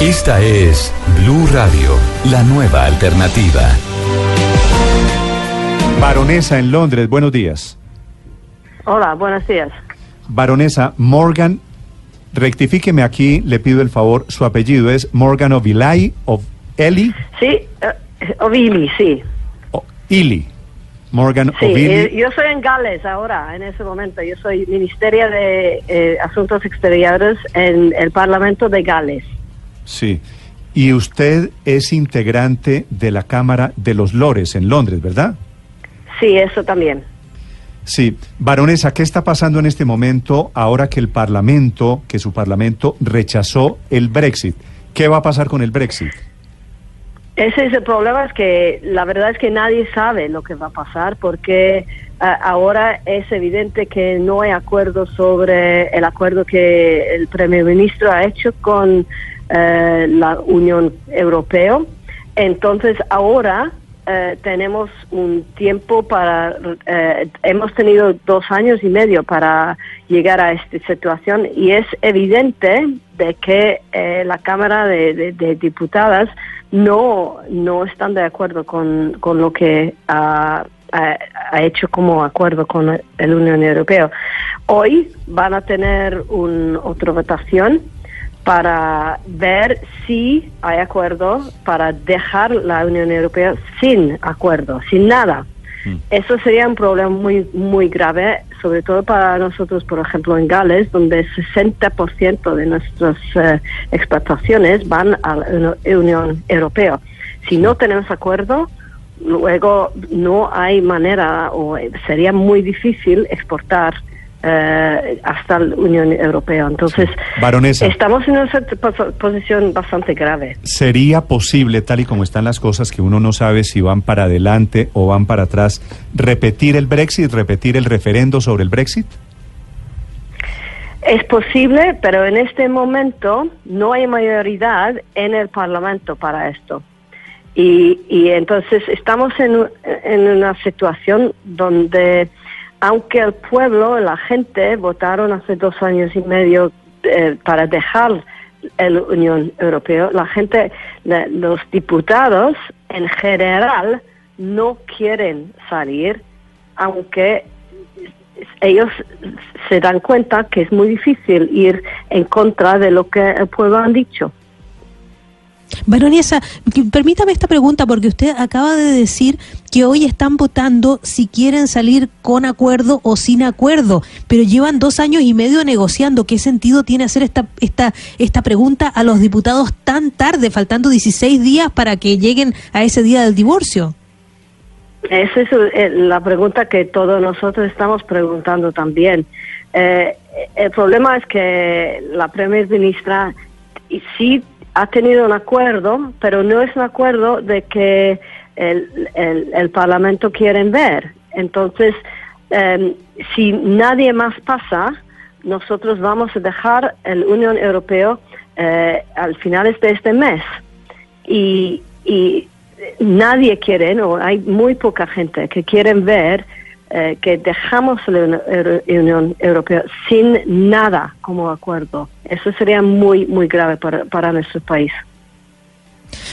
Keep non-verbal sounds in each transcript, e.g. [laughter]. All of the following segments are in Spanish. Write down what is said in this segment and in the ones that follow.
Esta es Blue Radio, la nueva alternativa. Baronesa en Londres, buenos días. Hola, buenos días. Baronesa Morgan, rectifíqueme aquí, le pido el favor, su apellido es Morgan Ovilay of Eli. Sí, uh, Ovili, sí. O, Ili. Morgan Sí, eh, yo soy en Gales ahora, en ese momento. Yo soy Ministeria de eh, Asuntos Exteriores en el Parlamento de Gales. Sí. Y usted es integrante de la Cámara de los Lores en Londres, ¿verdad? Sí, eso también. Sí. Baronesa, ¿qué está pasando en este momento ahora que el Parlamento, que su Parlamento rechazó el Brexit? ¿Qué va a pasar con el Brexit? Ese es el problema, es que la verdad es que nadie sabe lo que va a pasar porque ah, ahora es evidente que no hay acuerdo sobre el acuerdo que el primer ministro ha hecho con eh, la Unión Europea. Entonces ahora eh, tenemos un tiempo para, eh, hemos tenido dos años y medio para llegar a esta situación y es evidente de que eh, la Cámara de, de- Diputadas no, no están de acuerdo con, con lo que ha, ha- ha hecho como acuerdo con la Unión Europea. Hoy van a tener un, otra votación para ver si hay acuerdo para dejar la Unión Europea sin acuerdo, sin nada. Eso sería un problema muy muy grave, sobre todo para nosotros, por ejemplo, en Gales, donde 60% de nuestras eh, exportaciones van a la Uni- Unión Europea. Si no tenemos acuerdo, luego no hay manera o sería muy difícil exportar eh, hasta la Unión Europea. Entonces, Baronesa. estamos en una pos- posición bastante grave. ¿Sería posible, tal y como están las cosas, que uno no sabe si van para adelante o van para atrás, repetir el Brexit, repetir el referendo sobre el Brexit? Es posible, pero en este momento no hay mayoría en el Parlamento para esto. Y, y entonces estamos en, en una situación donde, aunque el pueblo, la gente votaron hace dos años y medio eh, para dejar la Unión Europea, la gente, los diputados en general no quieren salir, aunque ellos se dan cuenta que es muy difícil ir en contra de lo que el pueblo han dicho. Baronesa, permítame esta pregunta porque usted acaba de decir que hoy están votando si quieren salir con acuerdo o sin acuerdo, pero llevan dos años y medio negociando. ¿Qué sentido tiene hacer esta, esta, esta pregunta a los diputados tan tarde, faltando 16 días para que lleguen a ese día del divorcio? Esa es eh, la pregunta que todos nosotros estamos preguntando también. Eh, el problema es que la primer ministra sí ha tenido un acuerdo, pero no es un acuerdo de que el, el, el Parlamento quieren ver. Entonces, eh, si nadie más pasa, nosotros vamos a dejar la Unión Europea eh, al finales de este mes. Y, y nadie quiere, no, hay muy poca gente que quieren ver eh, que dejamos la Unión Europea sin nada como acuerdo. Eso sería muy, muy grave para, para nuestro país.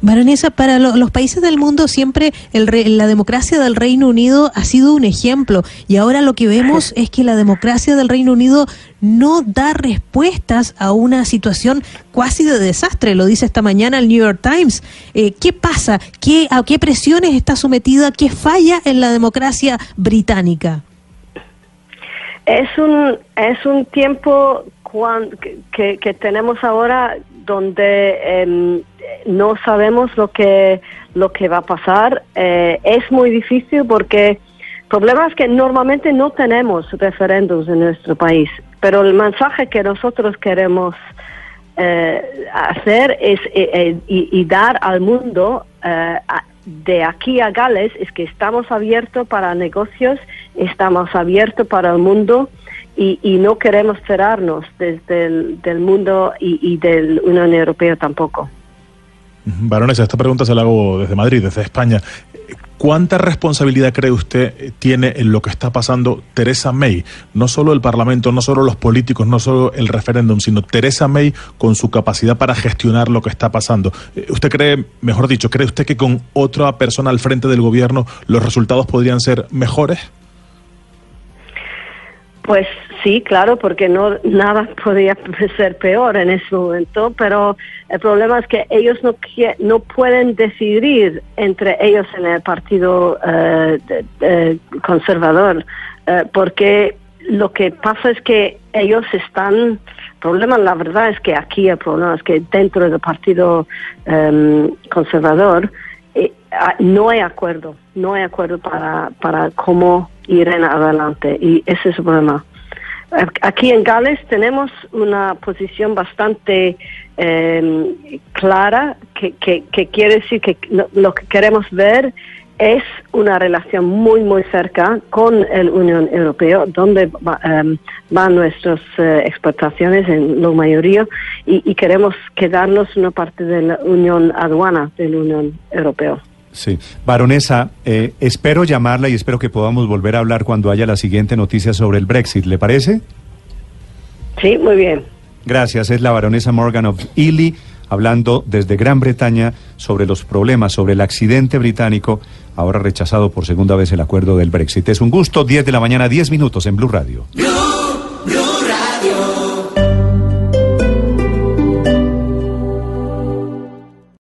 Baronesa, para lo- los países del mundo siempre el re- la democracia del Reino Unido ha sido un ejemplo y ahora lo que vemos [laughs] es que la democracia del Reino Unido no da respuestas a una situación casi de desastre, lo dice esta mañana el New York Times. Eh, ¿Qué pasa? ¿Qué, ¿A qué presiones está sometida? ¿Qué falla en la democracia británica? Es un, es un tiempo cuan- que- que, que tenemos ahora donde em, no sabemos lo que, lo que va a pasar. Eh, es muy difícil porque el problema es que normalmente no tenemos referendos en nuestro país, pero el mensaje que nosotros queremos hacer es y, dar al mundo de aquí a Gales es que estamos abiertos para negocios, estamos abiertos para el mundo y, no queremos cerrarnos desde el del mundo y, y del Unión Europea tampoco. Baronesa, esta pregunta se la hago desde Madrid, desde España. ¿Cuánta responsabilidad cree usted tiene en lo que está pasando Teresa May? No solo el Parlamento, no solo los políticos, no solo el referéndum, sino Teresa May con su capacidad para gestionar lo que está pasando. Eh, ¿Usted cree, mejor dicho, cree usted que con otra persona al frente del gobierno los resultados podrían ser mejores? Pues sí, claro, porque no nada [laughs] podría ser peor en ese momento, pero el problema es que ellos no no pueden decidir entre ellos en el partido eh, conservador, eh, porque lo que pasa es que ellos están problema la verdad es que aquí el problema es que dentro del partido em, conservador eh, ah, no hay acuerdo, no hay acuerdo para, para cómo ir en adelante y ese es el problema. Aquí en Gales tenemos una posición bastante em, clara que, que, quiere decir que lo, que queremos ver es una relación muy, muy cerca con la Unión Europea, donde em, van nuestras eh, exportaciones en la mayoría, y, y, queremos quedarnos una parte de la Unión Aduana de la Unión Europea. Sí, baronesa, eh, espero llamarla y espero que podamos volver a hablar cuando haya la siguiente noticia sobre el Brexit, ¿le parece? Sí, muy bien. Gracias, es la baronesa Morgan of Ely hablando desde Gran Bretaña sobre los problemas, sobre el accidente británico, ahora rechazado por segunda vez el acuerdo del Brexit. Es un gusto, 10 de la mañana, 10 minutos en Blue Radio.